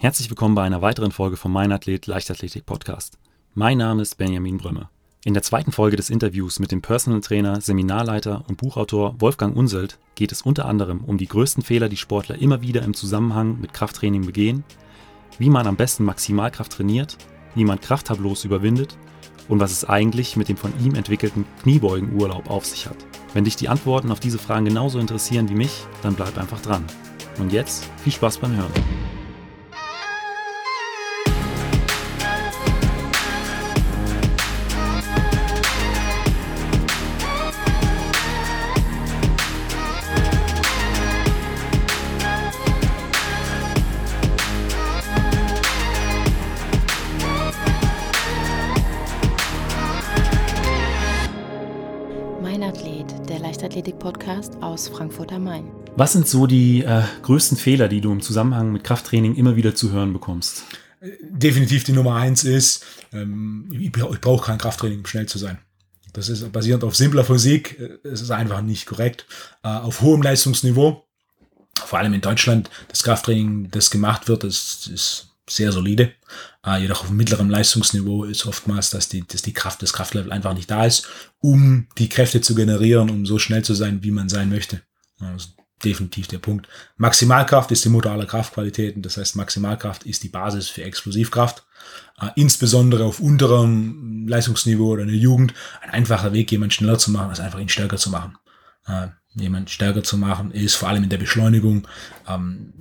Herzlich willkommen bei einer weiteren Folge vom Mein Athlet Leichtathletik Podcast. Mein Name ist Benjamin Brömme. In der zweiten Folge des Interviews mit dem Personal Trainer, Seminarleiter und Buchautor Wolfgang Unselt geht es unter anderem um die größten Fehler, die Sportler immer wieder im Zusammenhang mit Krafttraining begehen, wie man am besten Maximalkraft trainiert, wie man Krafttableaus überwindet und was es eigentlich mit dem von ihm entwickelten Kniebeugenurlaub auf sich hat. Wenn dich die Antworten auf diese Fragen genauso interessieren wie mich, dann bleib einfach dran. Und jetzt viel Spaß beim Hören. Leichtathletik-Podcast aus Frankfurt am Main. Was sind so die äh, größten Fehler, die du im Zusammenhang mit Krafttraining immer wieder zu hören bekommst? Definitiv die Nummer eins ist, ähm, ich, ich brauche kein Krafttraining, um schnell zu sein. Das ist basierend auf simpler Physik, äh, es ist einfach nicht korrekt. Äh, auf hohem Leistungsniveau, vor allem in Deutschland, das Krafttraining, das gemacht wird, das ist sehr solide. Äh, jedoch auf mittlerem Leistungsniveau ist oftmals, dass die, dass die Kraft, das Kraftlevel einfach nicht da ist, um die Kräfte zu generieren, um so schnell zu sein, wie man sein möchte. Also definitiv der Punkt. Maximalkraft ist die Mutter aller Kraftqualitäten. Das heißt, Maximalkraft ist die Basis für Explosivkraft. Äh, insbesondere auf unterem Leistungsniveau oder in der Jugend. Ein einfacher Weg, jemanden schneller zu machen, ist einfach ihn stärker zu machen. Äh, jemand stärker zu machen ist vor allem in der Beschleunigung ähm,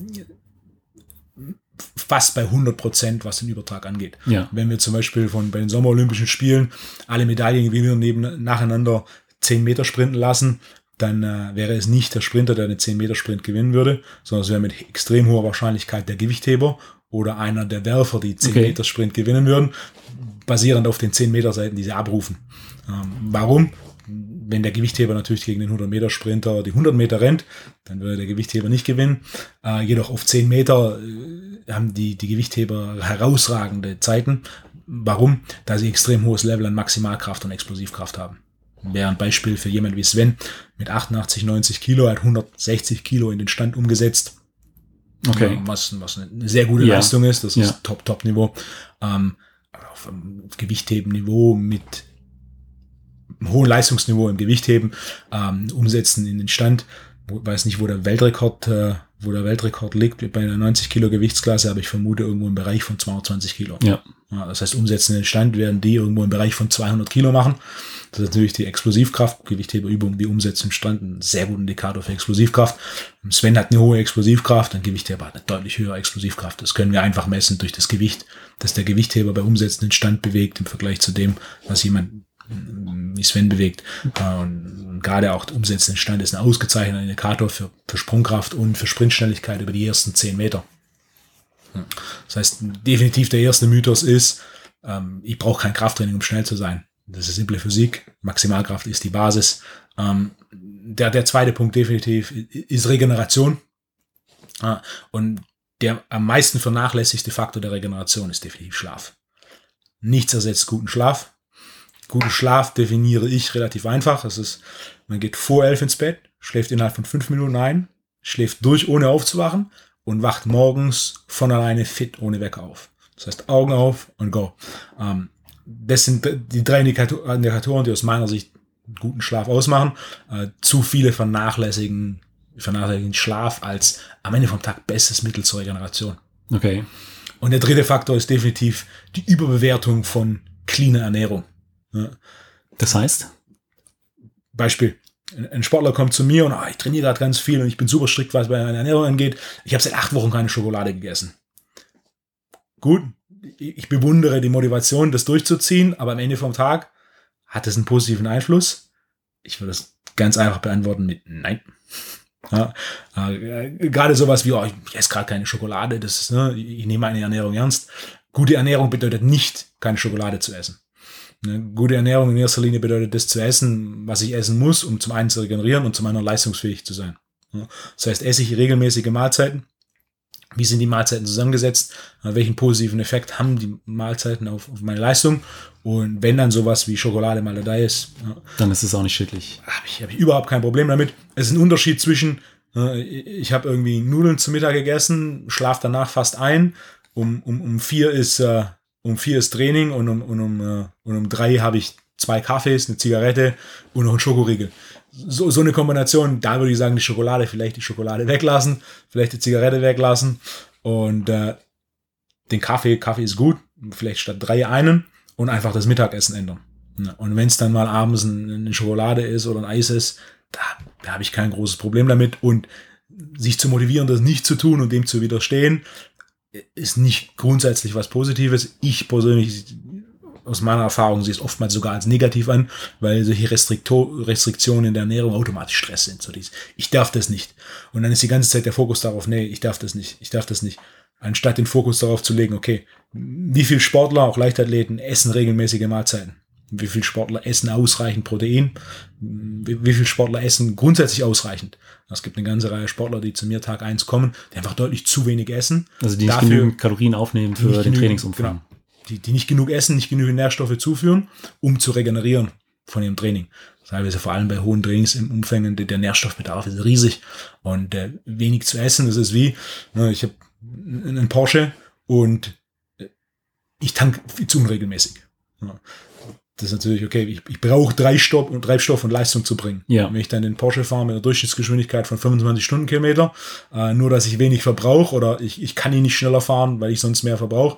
fast bei 100 Prozent, was den Übertrag angeht. Ja. Wenn wir zum Beispiel von bei den Sommerolympischen Spielen alle Medaillen gewinnen neben nacheinander 10 Meter sprinten lassen, dann äh, wäre es nicht der Sprinter, der einen 10 Meter Sprint gewinnen würde, sondern es wäre mit extrem hoher Wahrscheinlichkeit der Gewichtheber oder einer der Werfer, die 10 okay. Meter Sprint gewinnen würden, basierend auf den 10 Meter Seiten, die sie abrufen. Ähm, warum? Wenn der Gewichtheber natürlich gegen den 100 Meter Sprinter die 100 Meter rennt, dann würde der Gewichtheber nicht gewinnen. Äh, jedoch auf 10 Meter äh, haben die, die Gewichtheber herausragende Zeiten. Warum? Da sie extrem hohes Level an Maximalkraft und Explosivkraft haben. Wäre ein Beispiel für jemand wie Sven mit 88, 90 Kilo, hat 160 Kilo in den Stand umgesetzt. Okay. Was, was eine sehr gute ja. Leistung ist. Das ist ja. Top, Top Niveau. Ähm, auf Gewichtheben-Niveau mit hohen Leistungsniveau im Gewichtheben ähm, umsetzen in den Stand. Ich weiß nicht, wo der Weltrekord, äh, wo der Weltrekord liegt bei einer 90 Kilo Gewichtsklasse, aber ich vermute irgendwo im Bereich von 220 Kilo. Ja. ja. Das heißt, umsetzen in den Stand werden die irgendwo im Bereich von 200 Kilo machen. Das ist natürlich die Explosivkraft, Gewichtheberübung, die Umsetzung im Stand, ein sehr guter Indikator für Explosivkraft. Sven hat eine hohe Explosivkraft, ein Gewichtheber hat eine deutlich höhere Explosivkraft. Das können wir einfach messen durch das Gewicht, das der Gewichtheber bei Umsetzen in Stand bewegt im Vergleich zu dem, was jemand Sven bewegt. Äh, und gerade auch Umsetzen Stand ist ein ausgezeichneter Indikator für, für Sprungkraft und für Sprintschnelligkeit über die ersten zehn Meter. Das heißt, definitiv der erste Mythos ist, ähm, ich brauche kein Krafttraining, um schnell zu sein. Das ist simple Physik. Maximalkraft ist die Basis. Ähm, der, der zweite Punkt definitiv ist Regeneration. Und der am meisten vernachlässigte Faktor der Regeneration ist definitiv Schlaf. Nichts ersetzt guten Schlaf. Guten Schlaf definiere ich relativ einfach. Es ist, man geht vor elf ins Bett, schläft innerhalb von fünf Minuten ein, schläft durch, ohne aufzuwachen und wacht morgens von alleine fit, ohne Wecker auf. Das heißt, Augen auf und go. Ähm, das sind die drei Indikatoren, die aus meiner Sicht guten Schlaf ausmachen. Äh, zu viele vernachlässigen, vernachlässigen Schlaf als am Ende vom Tag bestes Mittel zur Regeneration. Okay. Und der dritte Faktor ist definitiv die Überbewertung von cleaner Ernährung. Das heißt? Beispiel. Ein Sportler kommt zu mir und oh, ich trainiere gerade ganz viel und ich bin super strikt, was bei meiner Ernährung angeht. Ich habe seit acht Wochen keine Schokolade gegessen. Gut, ich bewundere die Motivation, das durchzuziehen, aber am Ende vom Tag hat es einen positiven Einfluss. Ich würde das ganz einfach beantworten mit Nein. Ja, äh, gerade sowas wie, oh, ich esse gerade keine Schokolade, das ist, ne, ich nehme meine Ernährung ernst. Gute Ernährung bedeutet nicht, keine Schokolade zu essen. Eine gute Ernährung in erster Linie bedeutet das zu essen, was ich essen muss, um zum einen zu regenerieren und zum anderen leistungsfähig zu sein. Das heißt, esse ich regelmäßige Mahlzeiten. Wie sind die Mahlzeiten zusammengesetzt? Welchen positiven Effekt haben die Mahlzeiten auf, auf meine Leistung? Und wenn dann sowas wie Schokolade mal dabei ist, dann ist es auch nicht schädlich. Habe ich, hab ich überhaupt kein Problem damit. Es ist ein Unterschied zwischen, ich habe irgendwie Nudeln zum Mittag gegessen, schlaf danach fast ein um, um, um vier ist, äh, um vier ist Training und um, und um, äh, und um drei habe ich zwei Kaffees, eine Zigarette und noch einen Schokoriegel. So, so eine Kombination, da würde ich sagen, die Schokolade, vielleicht die Schokolade weglassen, vielleicht die Zigarette weglassen und äh, den Kaffee, Kaffee ist gut, vielleicht statt drei einen und einfach das Mittagessen ändern. Und wenn es dann mal abends eine Schokolade ist oder ein Eis ist, da, da habe ich kein großes Problem damit. Und sich zu motivieren, das nicht zu tun und dem zu widerstehen, ist nicht grundsätzlich was Positives. Ich persönlich, aus meiner Erfahrung, sehe es oftmals sogar als negativ an, weil solche Restrikto Restriktionen in der Ernährung automatisch Stress sind. So dies, ich darf das nicht. Und dann ist die ganze Zeit der Fokus darauf, nee, ich darf das nicht, ich darf das nicht. Anstatt den Fokus darauf zu legen, okay, wie viele Sportler, auch Leichtathleten, essen regelmäßige Mahlzeiten? Wie viele Sportler essen ausreichend Protein? Wie, viele Sportler essen grundsätzlich ausreichend? Es gibt eine ganze Reihe Sportler, die zu mir Tag eins kommen, die einfach deutlich zu wenig essen. Also die nicht Dafür, genügend Kalorien aufnehmen für den genügend, Trainingsumfang. Genau, die, die nicht genug essen, nicht genügend Nährstoffe zuführen, um zu regenerieren von ihrem Training. Teilweise vor allem bei hohen Trainingsumfängen, der Nährstoffbedarf ist riesig und äh, wenig zu essen, das ist wie, ne, ich habe einen Porsche und ich tank viel zu unregelmäßig. Ja das ist natürlich okay. Ich, ich brauche Treibstoff und Treibstoff und Leistung zu bringen. Ja. Wenn ich dann den Porsche fahre mit einer Durchschnittsgeschwindigkeit von 25 Stundenkilometer, äh, nur dass ich wenig verbrauche oder ich, ich kann ihn nicht schneller fahren, weil ich sonst mehr verbrauche,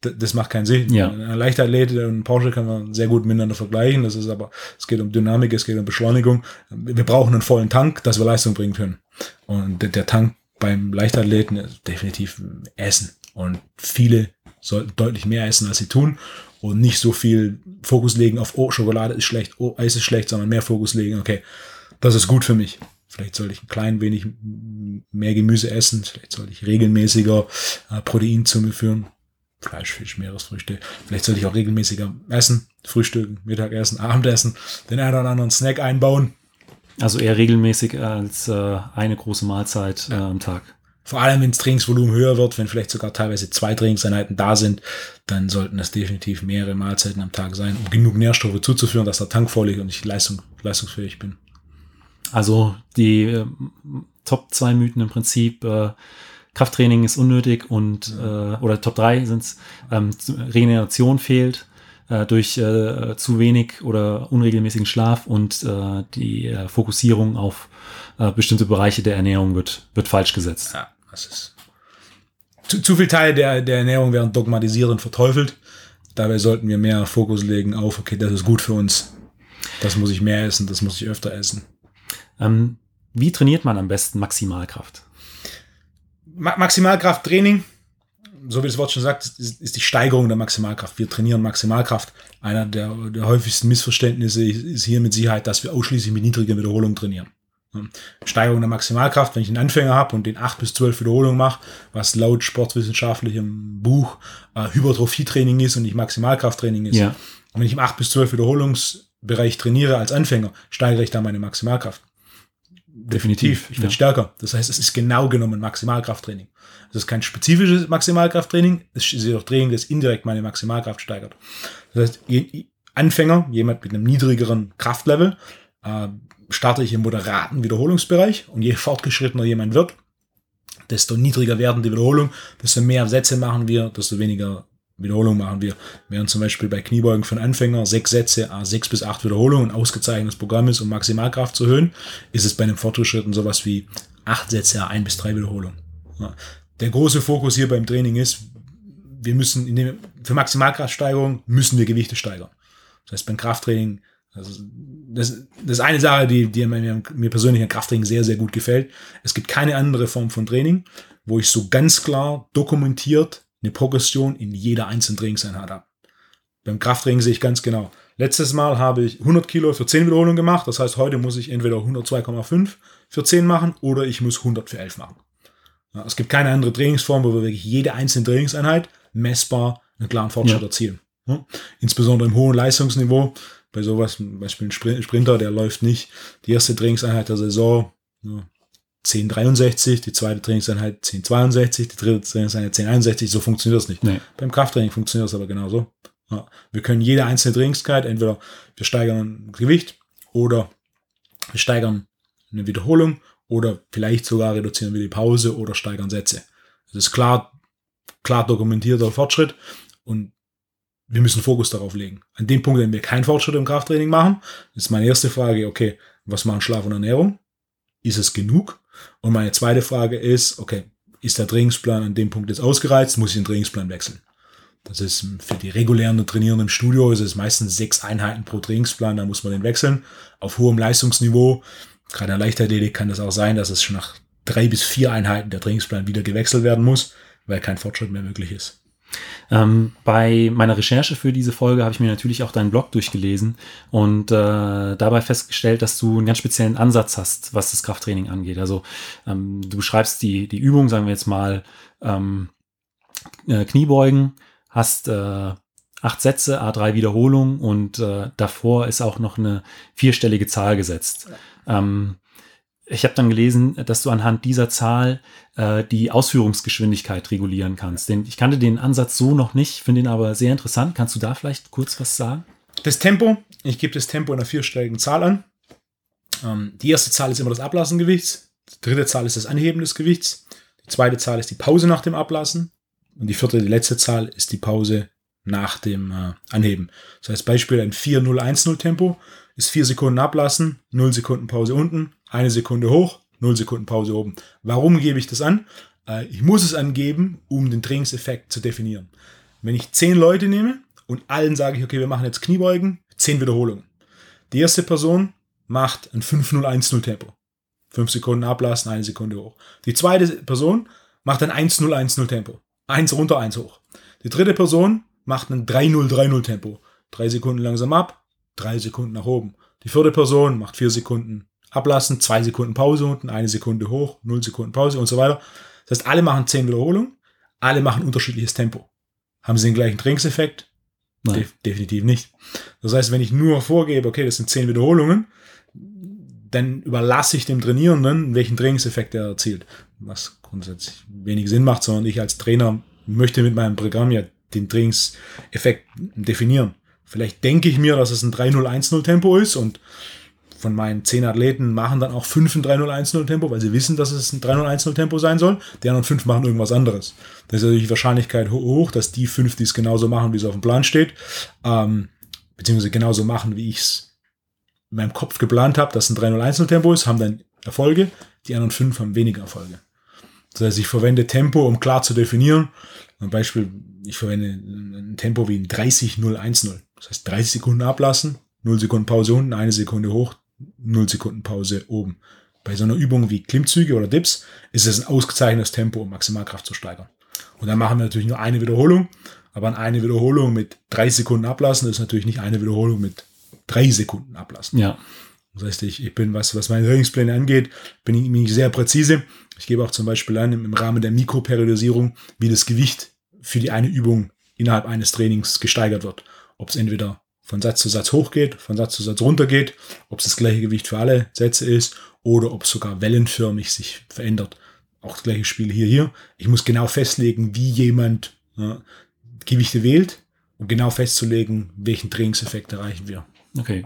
das macht keinen Sinn. Ja. Ein Leichtathlet und Porsche kann man sehr gut miteinander vergleichen. Das ist aber, es geht um Dynamik, es geht um Beschleunigung. Wir brauchen einen vollen Tank, dass wir Leistung bringen können. Und der Tank beim Leichtathleten ist definitiv Essen. Und viele sollten deutlich mehr essen, als sie tun und nicht so viel Fokus legen auf, oh, Schokolade ist schlecht, oh, Eis ist schlecht, sondern mehr Fokus legen, okay, das ist gut für mich. Vielleicht sollte ich ein klein wenig mehr Gemüse essen, vielleicht sollte ich regelmäßiger äh, Protein zu mir führen. Fleisch, Fisch, Meeresfrüchte. Vielleicht sollte ich auch regelmäßiger essen, frühstücken, Mittagessen, Abendessen, den einen oder anderen Snack einbauen. Also eher regelmäßig als äh, eine große Mahlzeit äh, am Tag. Vor allem, wenn das Trainingsvolumen höher wird, wenn vielleicht sogar teilweise zwei Trainingseinheiten da sind, dann sollten das definitiv mehrere Mahlzeiten am Tag sein, um genug Nährstoffe zuzuführen, dass der Tank voll ist und ich leistung, leistungsfähig bin. Also die äh, Top 2 Mythen im Prinzip, äh, Krafttraining ist unnötig und äh, oder Top 3 sind es, ähm, Regeneration fehlt äh, durch äh, zu wenig oder unregelmäßigen Schlaf und äh, die äh, Fokussierung auf äh, bestimmte Bereiche der Ernährung wird, wird falsch gesetzt. Ja, das ist. Zu, zu viel Teile der, der Ernährung werden dogmatisiert und verteufelt. Dabei sollten wir mehr Fokus legen auf, okay, das ist gut für uns. Das muss ich mehr essen, das muss ich öfter essen. Ähm, wie trainiert man am besten Maximalkraft? Ma Maximalkrafttraining, so wie das Wort schon sagt, ist, ist, die Steigerung der Maximalkraft. Wir trainieren Maximalkraft. Einer der, der häufigsten Missverständnisse ist hier mit Sicherheit, dass wir ausschließlich mit niedriger Wiederholung trainieren. Steigerung der Maximalkraft, wenn ich einen Anfänger habe und den 8 bis 12 Wiederholungen mache, was laut sportwissenschaftlichem Buch äh, Hypertrophietraining ist und nicht Maximalkrafttraining ist. Ja. Und wenn ich im 8 bis 12 Wiederholungsbereich trainiere als Anfänger, steigere ich da meine Maximalkraft. Definitiv. Ich werde ja. stärker. Das heißt, es ist genau genommen Maximalkrafttraining. Es ist kein spezifisches Maximalkrafttraining, es ist jedoch Training, das indirekt meine Maximalkraft steigert. Das heißt, Anfänger, jemand mit einem niedrigeren Kraftlevel, äh, starte ich im moderaten Wiederholungsbereich und je fortgeschrittener jemand wird, desto niedriger werden die Wiederholungen, desto mehr Sätze machen wir, desto weniger Wiederholungen machen wir. Während zum Beispiel bei Kniebeugen von Anfänger sechs Sätze, sechs bis acht Wiederholungen ein ausgezeichnetes Programm ist, um Maximalkraft zu erhöhen, ist es bei einem Fortgeschritten sowas wie acht Sätze, ein bis drei Wiederholungen. Der große Fokus hier beim Training ist, wir müssen dem, für Maximalkraftsteigerung müssen wir Gewichte steigern. Das heißt, beim Krafttraining also das, das ist eine Sache, die, die mir, mir persönlich an Krafttraining sehr, sehr gut gefällt. Es gibt keine andere Form von Training, wo ich so ganz klar dokumentiert eine Progression in jeder einzelnen Trainingseinheit habe. Beim Krafttraining sehe ich ganz genau. Letztes Mal habe ich 100 Kilo für 10 Wiederholungen gemacht. Das heißt, heute muss ich entweder 102,5 für 10 machen oder ich muss 100 für 11 machen. Es gibt keine andere Trainingsform, wo wir wirklich jede einzelne Trainingseinheit messbar einen klaren Fortschritt ja. erzielen. Insbesondere im hohen Leistungsniveau bei sowas, zum Beispiel ein Sprinter, der läuft nicht die erste Trainingseinheit der Saison ja, 1063, die zweite Trainingseinheit 1062, die dritte Trainingseinheit 1061, so funktioniert das nicht. Nee. Beim Krafttraining funktioniert das aber genauso. Ja, wir können jede einzelne Trainingskeit, entweder wir steigern Gewicht oder wir steigern eine Wiederholung oder vielleicht sogar reduzieren wir die Pause oder steigern Sätze. Es ist klar klar dokumentierter Fortschritt und wir müssen Fokus darauf legen. An dem Punkt, wenn wir keinen Fortschritt im Krafttraining machen, ist meine erste Frage, okay, was machen Schlaf und Ernährung? Ist es genug? Und meine zweite Frage ist, okay, ist der Trainingsplan an dem Punkt jetzt ausgereizt? Muss ich den Trainingsplan wechseln? Das ist für die regulären Trainierenden im Studio, ist es meistens sechs Einheiten pro Trainingsplan, dann muss man den wechseln. Auf hohem Leistungsniveau, gerade in der Leichtathletik kann das auch sein, dass es schon nach drei bis vier Einheiten der Trainingsplan wieder gewechselt werden muss, weil kein Fortschritt mehr möglich ist. Ähm, bei meiner Recherche für diese Folge habe ich mir natürlich auch deinen Blog durchgelesen und äh, dabei festgestellt, dass du einen ganz speziellen Ansatz hast, was das Krafttraining angeht. Also ähm, du beschreibst die, die Übung, sagen wir jetzt mal, ähm, äh, Kniebeugen, hast äh, acht Sätze, A3 Wiederholungen und äh, davor ist auch noch eine vierstellige Zahl gesetzt. Ähm, ich habe dann gelesen, dass du anhand dieser Zahl äh, die Ausführungsgeschwindigkeit regulieren kannst. Denn ich kannte den Ansatz so noch nicht, finde ihn aber sehr interessant. Kannst du da vielleicht kurz was sagen? Das Tempo, ich gebe das Tempo in einer vierstelligen Zahl an. Ähm, die erste Zahl ist immer das Ablassen Gewichts. Die dritte Zahl ist das Anheben des Gewichts. Die zweite Zahl ist die Pause nach dem Ablassen. Und die vierte, die letzte Zahl ist die Pause nach dem äh, Anheben. Das heißt, Beispiel ein 4-0-1-0 Tempo ist 4 Sekunden ablassen, 0 Sekunden Pause unten, eine Sekunde hoch, 0 Sekunden Pause oben. Warum gebe ich das an? Äh, ich muss es angeben, um den Trainingseffekt zu definieren. Wenn ich 10 Leute nehme und allen sage ich, okay, wir machen jetzt Kniebeugen, 10 Wiederholungen. Die erste Person macht ein 5-0-1-0 Tempo. 5 Sekunden ablassen, eine Sekunde hoch. Die zweite Person macht ein 1-0-1-0 Tempo. 1 runter, 1 hoch. Die dritte Person macht ein 3-0-3-0 Tempo. 3 Sekunden langsam ab, 3 Sekunden nach oben. Die vierte Person macht 4 Sekunden ablassen, zwei Sekunden Pause unten, eine Sekunde hoch, null Sekunden Pause und so weiter. Das heißt, alle machen zehn Wiederholungen, alle machen unterschiedliches Tempo. Haben sie den gleichen Trainingseffekt? De definitiv nicht. Das heißt, wenn ich nur vorgebe, okay, das sind zehn Wiederholungen, dann überlasse ich dem Trainierenden, welchen Trainingseffekt er erzielt. Was grundsätzlich wenig Sinn macht, sondern ich als Trainer möchte mit meinem Programm ja den Trainingseffekt definieren. Vielleicht denke ich mir, dass es ein 3-0-1-0 Tempo ist und von meinen zehn Athleten machen dann auch fünf ein 3-0-1-0 Tempo, weil sie wissen, dass es ein 3-0-1-0 Tempo sein soll. Die anderen fünf machen irgendwas anderes. Da ist natürlich die Wahrscheinlichkeit hoch, dass die fünf, die es genauso machen, wie es auf dem Plan steht, ähm, beziehungsweise genauso machen, wie ich es in meinem Kopf geplant habe, dass ein 3-0-1-0 Tempo ist, haben dann Erfolge. Die anderen fünf haben weniger Erfolge. Das heißt, ich verwende Tempo, um klar zu definieren. Ein Beispiel, ich verwende ein Tempo wie ein 30-0-1-0. Das heißt, 30 Sekunden ablassen, 0 Sekunden Pause unten, eine Sekunde hoch, 0 Sekunden Pause oben. Bei so einer Übung wie Klimmzüge oder Dips ist es ein ausgezeichnetes Tempo, um Maximalkraft zu steigern. Und dann machen wir natürlich nur eine Wiederholung, aber eine Wiederholung mit drei Sekunden ablassen ist natürlich nicht eine Wiederholung mit drei Sekunden ablassen. Ja. Das heißt, ich, ich bin, was, was meine Trainingspläne angeht, bin ich, bin ich sehr präzise. Ich gebe auch zum Beispiel an, im, Rahmen der Mikroperiodisierung, wie das Gewicht für die eine Übung innerhalb eines Trainings gesteigert wird. Ob es entweder von Satz zu Satz hochgeht, von Satz zu Satz runtergeht, ob es das gleiche Gewicht für alle Sätze ist oder ob es sogar wellenförmig sich verändert. Auch das gleiche Spiel hier, hier. Ich muss genau festlegen, wie jemand ja, Gewichte wählt, um genau festzulegen, welchen Trainingseffekt erreichen wir. Okay.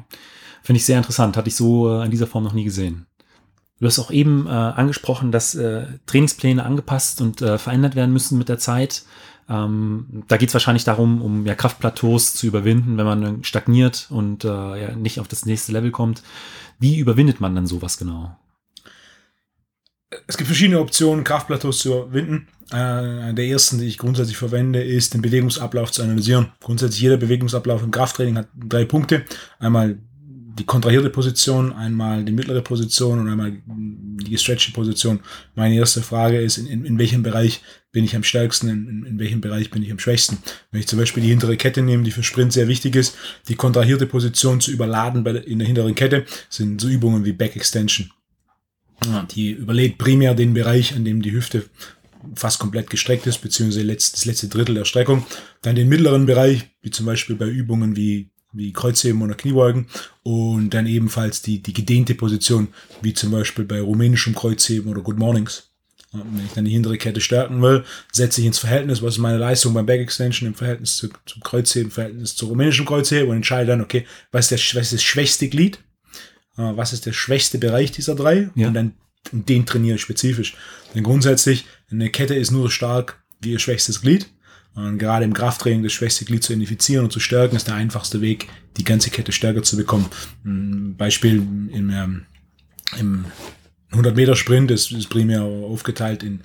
Finde ich sehr interessant. Hatte ich so äh, in dieser Form noch nie gesehen. Du hast auch eben äh, angesprochen, dass äh, Trainingspläne angepasst und äh, verändert werden müssen mit der Zeit. Ähm, da geht es wahrscheinlich darum, um ja, Kraftplateaus zu überwinden, wenn man stagniert und äh, ja, nicht auf das nächste Level kommt. Wie überwindet man dann sowas genau? Es gibt verschiedene Optionen, Kraftplateaus zu überwinden. Äh, der ersten, die ich grundsätzlich verwende, ist den Bewegungsablauf zu analysieren. Grundsätzlich jeder Bewegungsablauf im Krafttraining hat drei Punkte. Einmal die kontrahierte Position, einmal die mittlere Position und einmal die gestretchte Position. Meine erste Frage ist, in, in, in welchem Bereich bin ich am stärksten, in, in, welchem Bereich bin ich am schwächsten. Wenn ich zum Beispiel die hintere Kette nehme, die für Sprint sehr wichtig ist, die kontrahierte Position zu überladen bei in der hinteren Kette, sind so Übungen wie Back Extension. Die überlädt primär den Bereich, an dem die Hüfte fast komplett gestreckt ist, beziehungsweise das letzte Drittel der Streckung. Dann den mittleren Bereich, wie zum Beispiel bei Übungen wie wie Kreuzheben oder Kniebeugen und dann ebenfalls die, die gedehnte Position, wie zum Beispiel bei rumänischem Kreuzheben oder Good Mornings. Wenn ich dann die hintere Kette stärken will, setze ich ins Verhältnis, was ist meine Leistung beim Back Extension im Verhältnis zu, zum Kreuzheben, im Verhältnis zu rumänischem Kreuzheben und entscheide dann, okay, was ist, der, was ist das schwächste Glied, was ist der schwächste Bereich dieser drei ja. und dann den trainiere ich spezifisch. Denn grundsätzlich, eine Kette ist nur stark, wie ihr schwächstes Glied. Und gerade im Krafttraining das schwächste Glied zu identifizieren und zu stärken, ist der einfachste Weg, die ganze Kette stärker zu bekommen. Beispiel im, ähm, im 100 Meter Sprint ist, ist primär aufgeteilt in,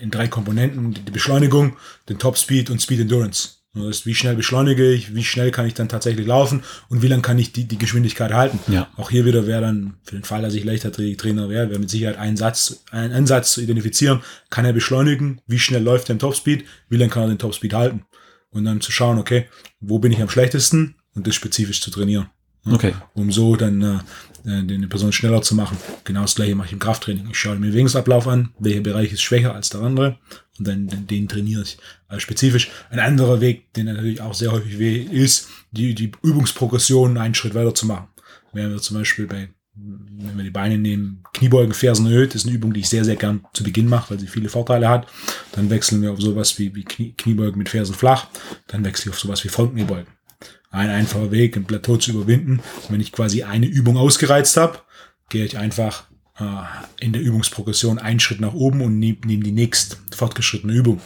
in drei Komponenten. Die Beschleunigung, den Top Speed und Speed Endurance. Das ist, wie schnell beschleunige ich, wie schnell kann ich dann tatsächlich laufen und wie lange kann ich die, die Geschwindigkeit halten. Ja. Auch hier wieder wäre dann, für den Fall, dass ich Leichtathletik-Trainer wäre, wäre mit Sicherheit ein Satz, ein Ansatz zu identifizieren, kann er beschleunigen, wie schnell läuft er im Topspeed, wie lange kann er den Topspeed halten. Und dann zu schauen, okay, wo bin ich am schlechtesten und das spezifisch zu trainieren. Okay. Um so dann äh, äh, eine Person schneller zu machen. Genau das gleiche mache ich im Krafttraining. Ich schaue mir den Bewegungsablauf an, welcher Bereich ist schwächer als der andere und dann den, den trainiere ich also spezifisch. Ein anderer Weg, den natürlich auch sehr häufig weh ist, die, die Übungsprogression einen Schritt weiter zu machen. Wenn wir zum Beispiel bei, wenn wir die Beine nehmen, Kniebeugen, Fersen erhöht, ist eine Übung, die ich sehr, sehr gern zu Beginn mache, weil sie viele Vorteile hat. Dann wechseln wir auf sowas wie, wie Knie, Kniebeugen mit Fersen flach. Dann wechsle ich auf sowas wie Frontkniebeugen. Ein einfacher Weg, ein Plateau zu überwinden. Wenn ich quasi eine Übung ausgereizt habe, gehe ich einfach äh, in der Übungsprogression einen Schritt nach oben und nehme nehm die nächst fortgeschrittene Übung.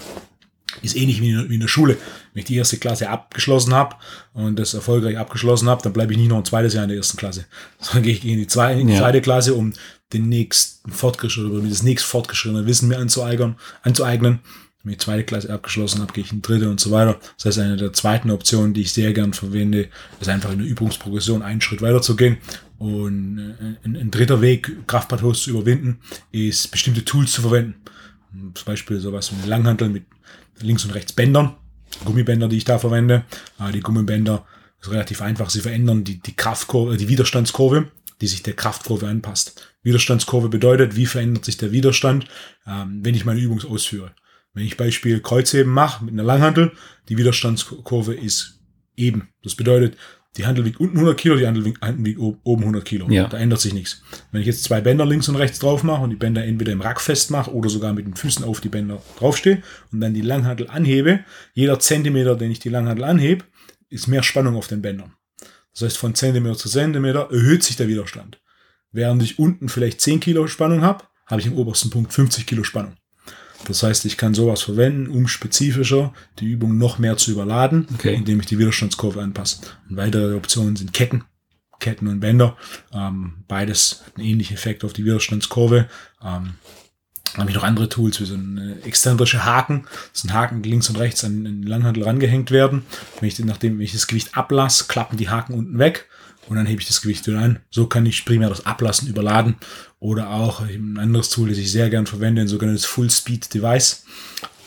Ist ähnlich wie in, der Schule. Wenn ich die erste Klasse abgeschlossen habe und das erfolgreich abgeschlossen habe, dann bleibe ich nicht noch ein zweites Jahr in der ersten Klasse, sondern gehe ich in die zweite, in die zweite Klasse, um den nächsten fortgeschrittenen das nächst fortgeschrittene Wissen mir anzueignen. anzueignen. Wenn ich die zweite Klasse abgeschlossen habe, gehe ich in die dritte und so weiter. Das heißt, eine der zweiten Optionen, die ich sehr gern verwende, ist einfach in der Übungsprogression einen Schritt weiter zu gehen. Und äh, ein, ein dritter Weg, Kraftplateaus zu überwinden, ist bestimmte Tools zu verwenden. Zum Beispiel sowas wie Langhantel mit links und rechts Bändern, Gummibänder, die ich da verwende. Äh, die Gummibänder ist relativ einfach. Sie verändern die, die Kraftkurve, die Widerstandskurve, die sich der Kraftkurve anpasst. Widerstandskurve bedeutet, wie verändert sich der Widerstand, ähm, wenn ich meine Übung ausführe. Wenn ich Beispiel Kreuzheben mache mit einer Langhantel, die Widerstandskurve ist eben. Das bedeutet, die Handel wiegt unten 100 Kilo, die Handel wiegt oben 100 Kilo. Ja. Da ändert sich nichts. Wenn ich jetzt zwei Bänder links und rechts drauf mache und die Bänder entweder im Rack festmache oder sogar mit den Füßen auf die Bänder draufstehe und dann die Langhandel anhebe, jeder Zentimeter, den ich die Langhandel anhebe, ist mehr Spannung auf den Bändern. Das heißt, von Zentimeter zu Zentimeter erhöht sich der Widerstand. Während ich unten vielleicht 10 Kilo Spannung habe, habe ich im obersten Punkt 50 Kilo Spannung. Das heißt, ich kann sowas verwenden, um spezifischer die Übung noch mehr zu überladen, okay. indem ich die Widerstandskurve anpasse. Und weitere Optionen sind Ketten, Ketten und Bänder. Ähm, beides hat einen ähnlichen Effekt auf die Widerstandskurve. Ähm, habe ich noch andere Tools, wie so ein exzentrische Haken. Das sind Haken, die links und rechts an den Langhandel rangehängt werden. Wenn ich, nachdem ich das Gewicht ablasse, klappen die Haken unten weg und dann hebe ich das Gewicht wieder ein. So kann ich primär das Ablassen überladen oder auch ein anderes Tool, das ich sehr gern verwende, ein sogenanntes Full Speed Device.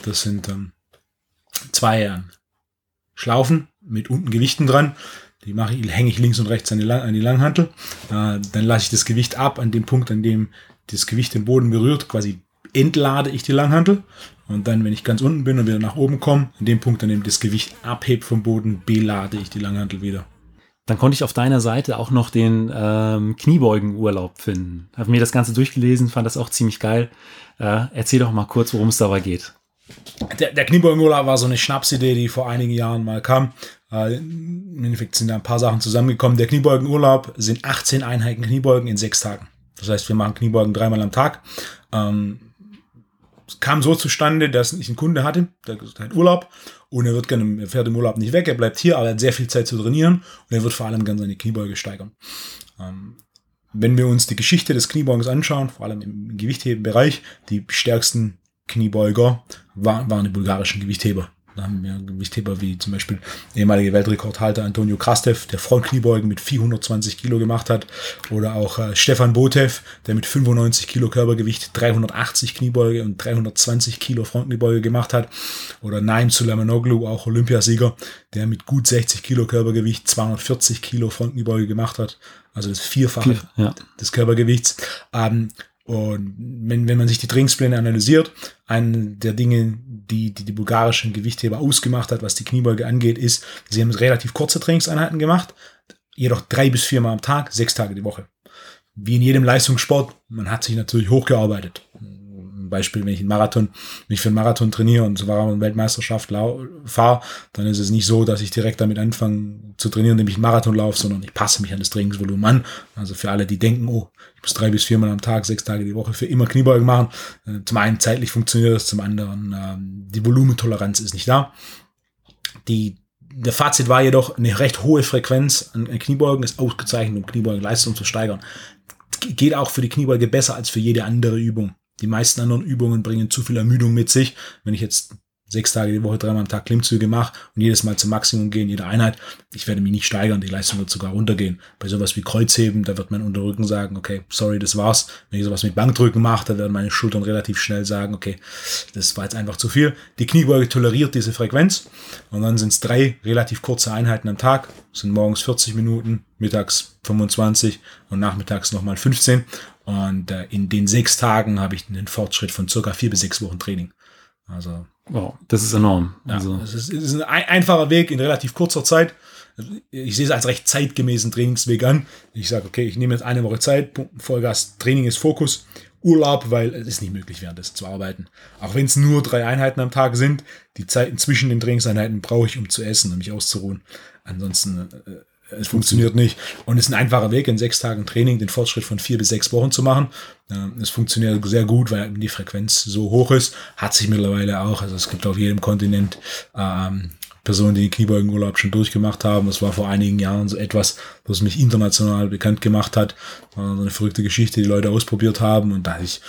Das sind ähm, zwei ähm, Schlaufen mit unten Gewichten dran. Die mache ich, hänge ich links und rechts an die, Lang an die Langhantel. Äh, dann lasse ich das Gewicht ab an dem Punkt, an dem das Gewicht den Boden berührt. Quasi entlade ich die Langhantel. Und dann, wenn ich ganz unten bin und wieder nach oben komme, an dem Punkt, an dem das Gewicht abhebt vom Boden, belade ich die Langhantel wieder. Dann konnte ich auf deiner Seite auch noch den ähm, Kniebeugenurlaub finden. Habe mir das Ganze durchgelesen, fand das auch ziemlich geil. Äh, erzähl doch mal kurz, worum es dabei geht. Der, der Kniebeugenurlaub war so eine Schnapsidee, die vor einigen Jahren mal kam. Äh, Im Endeffekt sind da ein paar Sachen zusammengekommen. Der Kniebeugenurlaub sind 18 Einheiten Kniebeugen in sechs Tagen. Das heißt, wir machen Kniebeugen dreimal am Tag. Ähm, es kam so zustande, dass ich einen Kunde hatte, der hat Urlaub und er wird gerne, er fährt im Urlaub nicht weg, er bleibt hier, aber er hat sehr viel Zeit zu trainieren und er wird vor allem gerne seine Kniebeuge steigern. Ähm, wenn wir uns die Geschichte des Kniebeugens anschauen, vor allem im Gewichthebenbereich, die stärksten Kniebeuger waren, waren die bulgarischen Gewichtheber. Da haben wir Gewichtheber wie zum Beispiel ehemalige Weltrekordhalter Antonio Krastev, der Frontkniebeugen mit 420 Kilo gemacht hat. Oder auch äh, Stefan Botev, der mit 95 Kilo Körpergewicht 380 Kniebeuge und 320 Kilo Frontkniebeuge gemacht hat. Oder Naim Sulamanoglu, auch Olympiasieger, der mit gut 60 Kilo Körpergewicht 240 Kilo Frontkniebeuge gemacht hat. Also das Vierfache ja. des Körpergewichts. Ähm, und wenn, wenn man sich die Trainingspläne analysiert, eine der Dinge, die, die die bulgarischen Gewichtheber ausgemacht hat, was die Kniebeuge angeht, ist, sie haben relativ kurze Trainingseinheiten gemacht, jedoch drei bis viermal am Tag, sechs Tage die Woche. Wie in jedem Leistungssport, man hat sich natürlich hochgearbeitet. Beispiel, wenn ich einen Marathon, wenn ich für einen Marathon trainiere und sogar eine Weltmeisterschaft fahre, dann ist es nicht so, dass ich direkt damit anfange zu trainieren, indem ich einen Marathon laufe, sondern ich passe mich an das Trainingsvolumen an. Also für alle, die denken, oh, ich muss drei bis viermal am Tag, sechs Tage die Woche für immer Kniebeugen machen. Äh, zum einen zeitlich funktioniert das, zum anderen ähm, die Volumentoleranz ist nicht da. Die der Fazit war jedoch, eine recht hohe Frequenz an Kniebeugen ist ausgezeichnet, um Kniebeugenleistung zu steigern. Geht auch für die Kniebeuge besser als für jede andere Übung. Die meisten anderen Übungen bringen zu viel Ermüdung mit sich. Wenn ich jetzt sechs Tage die Woche, dreimal am Tag Klimmzüge mache und jedes Mal zum Maximum gehen, jede Einheit, ich werde mich nicht steigern, die Leistung wird sogar runtergehen. Bei sowas wie Kreuzheben, da wird mein Unterrücken sagen, okay, sorry, das war's. Wenn ich sowas mit Bankdrücken mache, dann werden meine Schultern relativ schnell sagen, okay, das war jetzt einfach zu viel. Die Kniebeuge toleriert diese Frequenz und dann sind es drei relativ kurze Einheiten am Tag, das sind morgens 40 Minuten, mittags 25 und nachmittags nochmal 15. Und äh, in den sechs Tagen habe ich einen Fortschritt von circa vier bis sechs Wochen Training. Also Wow, das ist enorm. Ja, also. Es ist, ist, ein einfacher Weg in relativ kurzer Zeit. Ich sehe es als recht zeitgemäßen Trainingsweg an. Ich sage, okay, ich nehme jetzt eine Woche Zeit, Vollgas, Training ist Fokus, Urlaub, weil es ist nicht möglich, währenddessen zu arbeiten. Auch wenn es nur drei Einheiten am Tag sind, die Zeiten zwischen den Trainingseinheiten brauche ich, um zu essen, um mich auszuruhen. Ansonsten äh, es funktioniert nicht. Und es ist ein einfacher Weg, in sechs Tagen Training den Fortschritt von vier bis sechs Wochen zu machen. Es funktioniert sehr gut, weil die Frequenz so hoch ist. Hat sich mittlerweile auch, also es gibt auf jedem Kontinent ähm, Personen, die den Kniebeugenurlaub schon durchgemacht haben. Das war vor einigen Jahren so etwas, was mich international bekannt gemacht hat. War so eine verrückte Geschichte, die Leute ausprobiert haben. Und da ich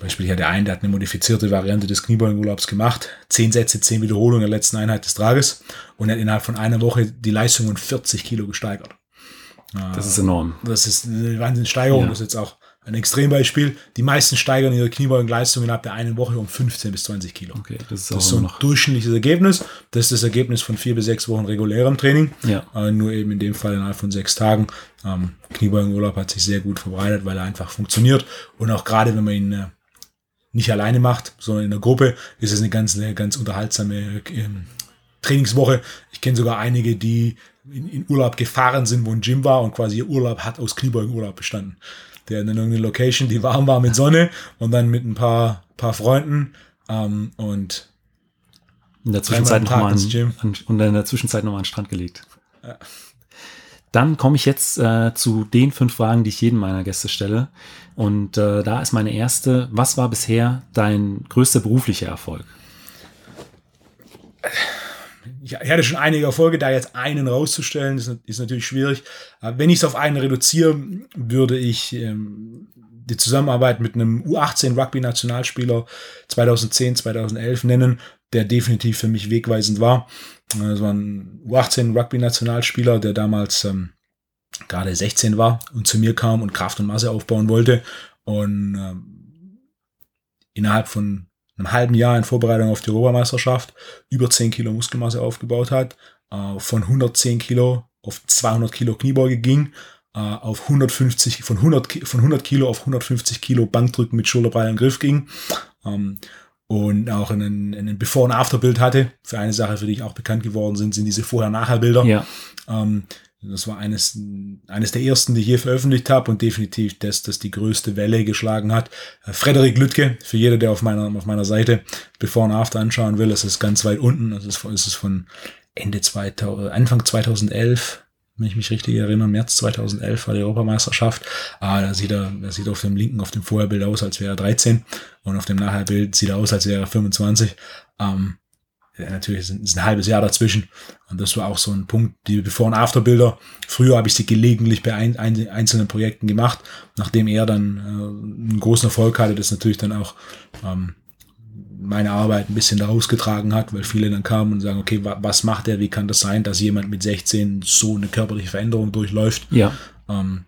Beispiel, ich hatte einen, der hat eine modifizierte Variante des Kniebeugenurlaubs gemacht. Zehn Sätze, zehn Wiederholungen der letzten Einheit des Tages und hat innerhalb von einer Woche die Leistung um 40 Kilo gesteigert. Das ist enorm. Das ist eine Wahnsinnssteigerung. Ja. Das ist jetzt auch ein Extrembeispiel. Die meisten steigern ihre Kniebeugenleistung innerhalb der einen Woche um 15 bis 20 Kilo. Okay, das ist, das ist so ein durchschnittliches Ergebnis. Das ist das Ergebnis von vier bis sechs Wochen regulärem Training. Ja. Äh, nur eben in dem Fall innerhalb von sechs Tagen. Ähm, Kniebeugenurlaub hat sich sehr gut verbreitet, weil er einfach funktioniert. Und auch gerade, wenn man ihn äh, nicht alleine macht, sondern in der Gruppe, ist es eine ganz, eine ganz unterhaltsame ähm, Trainingswoche. Ich kenne sogar einige, die in, in, Urlaub gefahren sind, wo ein Gym war und quasi ihr Urlaub hat aus Kniebeugenurlaub bestanden. Der in irgendeine Location, die warm war mit Sonne und dann mit ein paar, paar Freunden ähm, und in der Zwischenzeit noch mal an, und in der Zwischenzeit noch mal an den Strand gelegt. Ja. Dann komme ich jetzt äh, zu den fünf Fragen, die ich jedem meiner Gäste stelle. Und äh, da ist meine erste, was war bisher dein größter beruflicher Erfolg? Ich hatte schon einige Erfolge, da jetzt einen rauszustellen, ist, ist natürlich schwierig. Aber wenn ich es auf einen reduziere, würde ich ähm, die Zusammenarbeit mit einem U18 Rugby-Nationalspieler 2010, 2011 nennen, der definitiv für mich wegweisend war. Das war ein U18 Rugby-Nationalspieler, der damals ähm, gerade 16 war und zu mir kam und Kraft und Masse aufbauen wollte und ähm, innerhalb von einem halben Jahr in Vorbereitung auf die Europameisterschaft über 10 Kilo Muskelmasse aufgebaut hat, äh, von 110 Kilo auf 200 Kilo Kniebeuge ging, äh, auf 150, von 100, von 100 Kilo auf 150 Kilo Bankdrücken mit schulterbreiten Griff ging. Ähm, und auch einen, einen Before- und After-Bild hatte. Für eine Sache, für die ich auch bekannt geworden sind, sind diese Vorher-Nachher-Bilder. Ja. Ähm, das war eines, eines der ersten, die ich hier veröffentlicht habe und definitiv das, das die größte Welle geschlagen hat. Äh, Frederik Lüttke, für jeder, der auf meiner, auf meiner Seite Before und After anschauen will, das ist ganz weit unten. Das ist, das ist von Ende 2000, Anfang 2011, wenn ich mich richtig erinnere, März 2011 war die Europameisterschaft. Ah, da sieht er, da sieht er auf dem linken, auf dem Vorherbild aus, als wäre er 13 und auf dem Nachherbild sieht er aus, als wäre er 25. Ähm, ja, natürlich ist ein, halbes Jahr dazwischen. Und das war auch so ein Punkt, die Before- und Afterbilder. Früher habe ich sie gelegentlich bei ein, ein, einzelnen Projekten gemacht. Nachdem er dann äh, einen großen Erfolg hatte, das natürlich dann auch ähm, meine Arbeit ein bisschen daraus getragen hat, weil viele dann kamen und sagen, okay, wa was macht er, wie kann das sein, dass jemand mit 16 so eine körperliche Veränderung durchläuft? Ja. Ähm,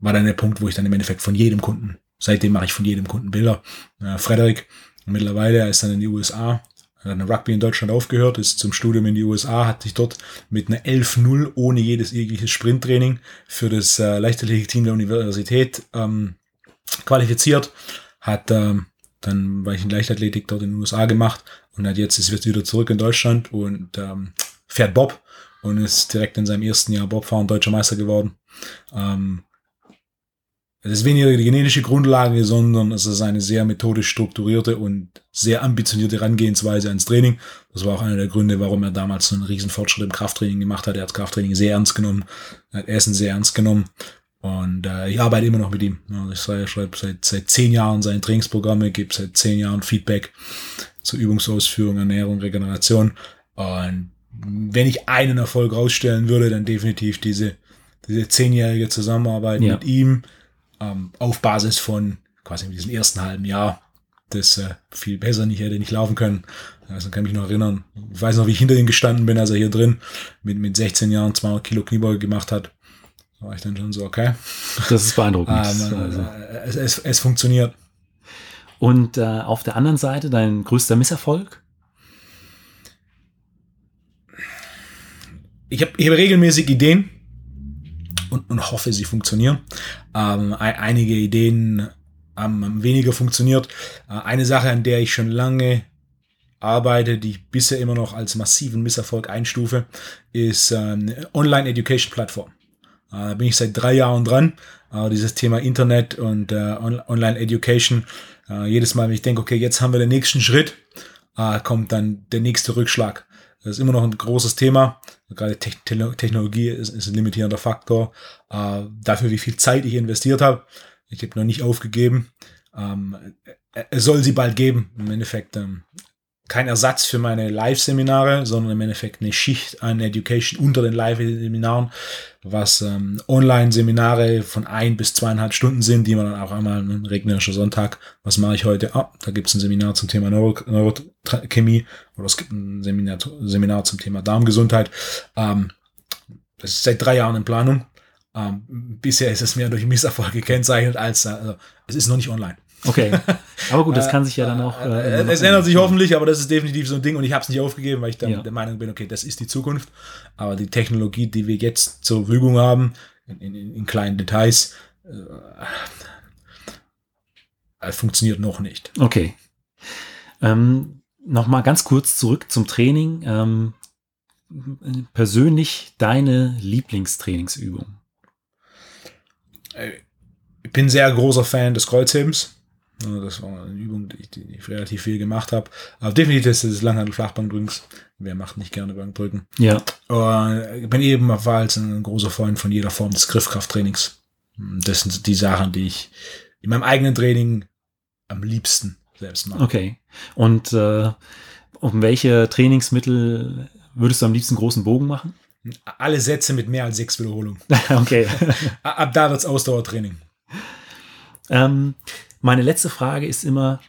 war dann der Punkt, wo ich dann im Endeffekt von jedem Kunden, seitdem mache ich von jedem Kunden Bilder. Äh, Frederik, mittlerweile, er ist dann in die USA, hat dann Rugby in Deutschland aufgehört, ist zum Studium in die USA, hat sich dort mit einer 11-0 ohne jedes jegliches Sprinttraining für das äh, Leichtathletik-Team der Universität ähm, qualifiziert, hat ähm, dann war ich in Leichtathletik dort in den USA gemacht und hat jetzt ist jetzt wieder zurück in Deutschland und ähm, fährt Bob und ist direkt in seinem ersten Jahr Bobfahren deutscher Meister geworden. Ähm, es ist weniger die genetische Grundlage, sondern es ist eine sehr methodisch strukturierte und sehr ambitionierte Herangehensweise ans Training. Das war auch einer der Gründe, warum er damals so einen riesen Fortschritt im Krafttraining gemacht hat. Er hat Krafttraining sehr ernst genommen, er hat Essen sehr ernst genommen. Und äh, ich arbeite immer noch mit ihm. Also ich schreibe seit, seit zehn Jahren seine Trainingsprogramme, gebe seit zehn Jahren Feedback zur Übungsausführung, Ernährung, Regeneration. Und wenn ich einen Erfolg rausstellen würde, dann definitiv diese, diese zehnjährige Zusammenarbeit ja. mit ihm ähm, auf Basis von quasi diesem ersten halben Jahr, das äh, viel besser nicht hätte nicht laufen können. Also kann mich noch erinnern. Ich weiß noch, wie ich hinter ihm gestanden bin, als er hier drin mit, mit 16 Jahren 200 Kilo Kniebeuge gemacht hat. Da war ich dann schon so, okay. Das ist beeindruckend. ähm, also. Äh, es, es, es, funktioniert. Und äh, auf der anderen Seite dein größter Misserfolg? Ich habe ich hab regelmäßig Ideen, und, und hoffe, sie funktionieren. Ähm, einige Ideen haben weniger funktioniert. Äh, eine Sache, an der ich schon lange arbeite, die ich bisher immer noch als massiven Misserfolg einstufe, ist ähm, Online-Education-Plattform. Äh, da bin ich seit drei Jahren dran. Äh, dieses Thema Internet und äh, Online-Education. Äh, jedes Mal, wenn ich denke, okay, jetzt haben wir den nächsten Schritt, kommt dann der nächste Rückschlag. Das ist immer noch ein großes Thema. Gerade Technologie ist, ist ein limitierender Faktor. Äh, dafür, wie viel Zeit ich investiert habe. Ich habe noch nicht aufgegeben. Ähm, es soll sie bald geben. Im Endeffekt ähm, kein Ersatz für meine Live-Seminare, sondern im Endeffekt eine Schicht an Education unter den Live-Seminaren, was ähm, Online-Seminare von ein bis zweieinhalb Stunden sind, die man dann auch einmal ein regnerischer Sonntag, was mache ich heute? Ah, da gibt es ein Seminar zum Thema Neuro Neurochemie oder es gibt ein Seminar, Seminar zum Thema Darmgesundheit. Ähm, das ist seit drei Jahren in Planung. Ähm, bisher ist es mehr durch Misserfolg gekennzeichnet, als äh, also, es ist noch nicht online. Okay. Aber gut, das kann sich ja dann auch. Äh, äh, es ändert sich hoffentlich, aber das ist definitiv so ein Ding und ich habe es nicht aufgegeben, weil ich dann ja. der Meinung bin, okay, das ist die Zukunft. Aber die Technologie, die wir jetzt zur Verfügung haben, in, in, in kleinen Details, äh, äh, funktioniert noch nicht. Okay. Ähm, Nochmal ganz kurz zurück zum Training. Ähm, persönlich deine Lieblingstrainingsübung? Äh, ich bin sehr großer Fan des Kreuzhebens. Das war eine Übung, die ich, die ich relativ viel gemacht habe. Aber definitiv ist das Langhandel-Flachbankdrückens. Wer macht nicht gerne Bankdrücken? Ja. Ich bin ebenfalls ein großer Freund von jeder Form des Griffkrafttrainings. Das sind die Sachen, die ich in meinem eigenen Training am liebsten selbst mache. Okay. Und äh, um welche Trainingsmittel würdest du am liebsten großen Bogen machen? Alle Sätze mit mehr als sechs Wiederholungen. okay. Ab da wird es Ausdauertraining. Ähm, meine letzte Frage ist immer,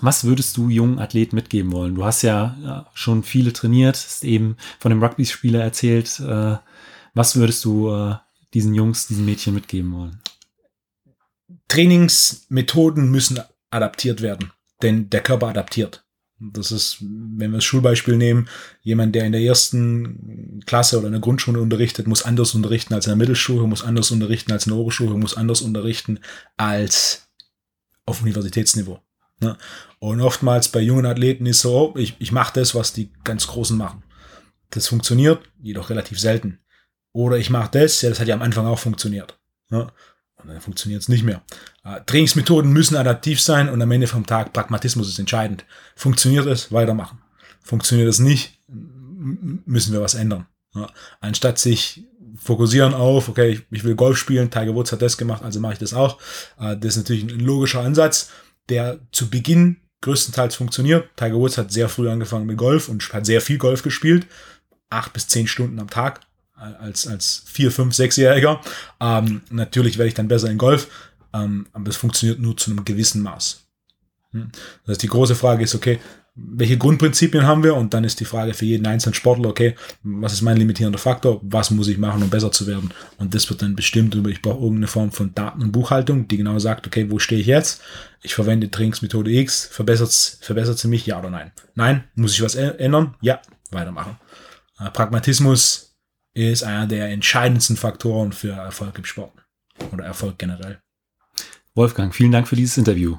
was würdest du jungen Athleten mitgeben wollen? Du hast ja, ja schon viele trainiert, hast eben von dem Rugby-Spieler erzählt. Äh, was würdest du äh, diesen Jungs, diesen Mädchen mitgeben wollen? Trainingsmethoden müssen adaptiert werden, denn der Körper adaptiert. Das ist, wenn wir das Schulbeispiel nehmen, jemand, der in der ersten Klasse oder in der Grundschule unterrichtet, muss anders unterrichten als in der Mittelschule, muss anders unterrichten als in der Oberschule, muss anders unterrichten als auf Universitätsniveau. Ne? Und oftmals bei jungen Athleten ist so, ich, ich mache das, was die ganz Großen machen. Das funktioniert, jedoch relativ selten. Oder ich mache das, ja, das hat ja am Anfang auch funktioniert. Ne? Und dann funktioniert es nicht mehr. Äh, Trainingsmethoden müssen adaptiv sein und am Ende vom Tag Pragmatismus ist entscheidend. Funktioniert es, weitermachen. Funktioniert es nicht, müssen wir was ändern. Ja? Anstatt sich fokussieren auf, okay, ich, ich, will Golf spielen, Tiger Woods hat das gemacht, also mache ich das auch. Äh, das ist natürlich ein logischer Ansatz, der zu Beginn größtenteils funktioniert. Tiger Woods hat sehr früh angefangen mit Golf und hat sehr viel Golf gespielt. Acht bis zehn Stunden am Tag als, als vier, fünf, sechsjähriger. Ähm, natürlich werde ich dann besser in Golf, ähm, aber es funktioniert nur zu einem gewissen Maß. Hm? Das heißt, die große Frage ist, okay, welche Grundprinzipien haben wir? Und dann ist die Frage für jeden einzelnen Sportler, okay, was ist mein limitierender Faktor? Was muss ich machen, um besser zu werden? Und das wird dann bestimmt über, ich brauche irgendeine Form von Daten- und Buchhaltung, die genau sagt, okay, wo stehe ich jetzt? Ich verwende Trainingsmethode X, verbessert, verbessert sie mich, ja oder nein? Nein, muss ich was ändern? Ja, weitermachen. Äh, Pragmatismus ist einer der entscheidendsten Faktoren für Erfolg im Sport oder Erfolg generell. Wolfgang, vielen Dank für dieses Interview.